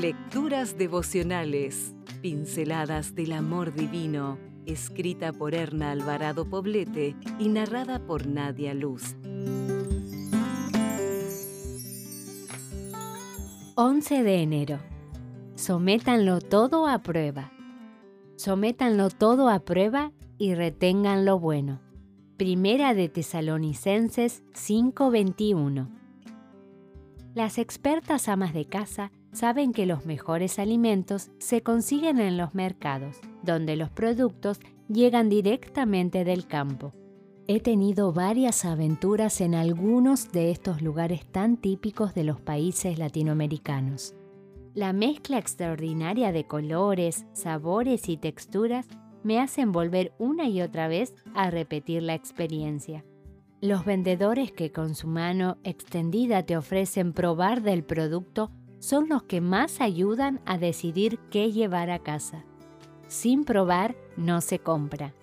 Lecturas devocionales, pinceladas del amor divino, escrita por Erna Alvarado Poblete y narrada por Nadia Luz. 11 de enero. Sométanlo todo a prueba. Sométanlo todo a prueba y retengan lo bueno. Primera de Tesalonicenses 5:21. Las expertas amas de casa saben que los mejores alimentos se consiguen en los mercados, donde los productos llegan directamente del campo. He tenido varias aventuras en algunos de estos lugares tan típicos de los países latinoamericanos. La mezcla extraordinaria de colores, sabores y texturas me hacen volver una y otra vez a repetir la experiencia. Los vendedores que con su mano extendida te ofrecen probar del producto son los que más ayudan a decidir qué llevar a casa. Sin probar no se compra.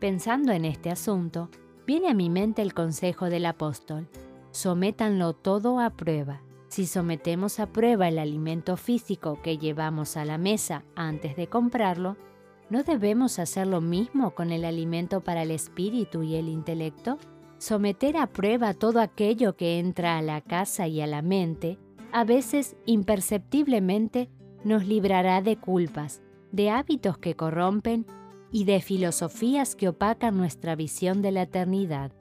Pensando en este asunto, viene a mi mente el consejo del apóstol. Sométanlo todo a prueba. Si sometemos a prueba el alimento físico que llevamos a la mesa antes de comprarlo, ¿no debemos hacer lo mismo con el alimento para el espíritu y el intelecto? Someter a prueba todo aquello que entra a la casa y a la mente a veces imperceptiblemente nos librará de culpas, de hábitos que corrompen y de filosofías que opacan nuestra visión de la eternidad.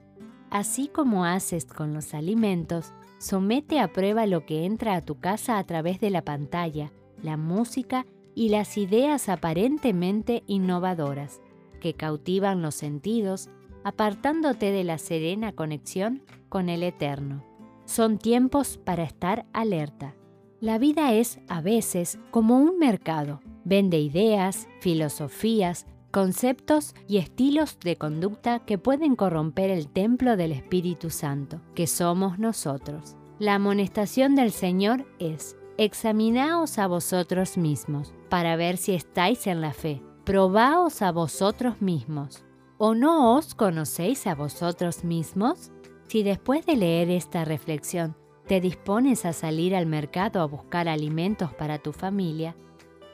Así como haces con los alimentos, somete a prueba lo que entra a tu casa a través de la pantalla, la música y las ideas aparentemente innovadoras, que cautivan los sentidos, apartándote de la serena conexión con el Eterno. Son tiempos para estar alerta. La vida es, a veces, como un mercado. Vende ideas, filosofías, conceptos y estilos de conducta que pueden corromper el templo del Espíritu Santo, que somos nosotros. La amonestación del Señor es, examinaos a vosotros mismos, para ver si estáis en la fe. Probaos a vosotros mismos. ¿O no os conocéis a vosotros mismos? Si después de leer esta reflexión te dispones a salir al mercado a buscar alimentos para tu familia,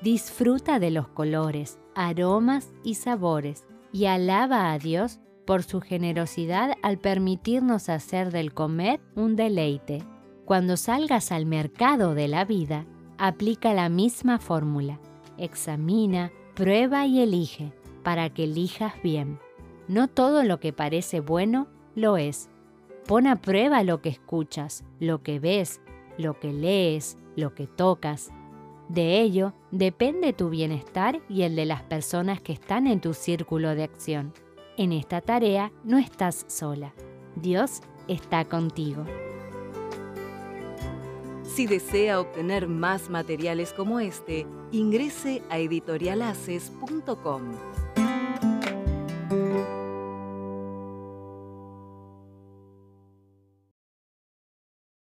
disfruta de los colores, aromas y sabores y alaba a Dios por su generosidad al permitirnos hacer del comer un deleite. Cuando salgas al mercado de la vida, aplica la misma fórmula. Examina, prueba y elige para que elijas bien. No todo lo que parece bueno lo es Pon a prueba lo que escuchas, lo que ves, lo que lees, lo que tocas. De ello depende tu bienestar y el de las personas que están en tu círculo de acción. En esta tarea no estás sola. Dios está contigo. Si desea obtener más materiales como este, ingrese a editorialaces.com.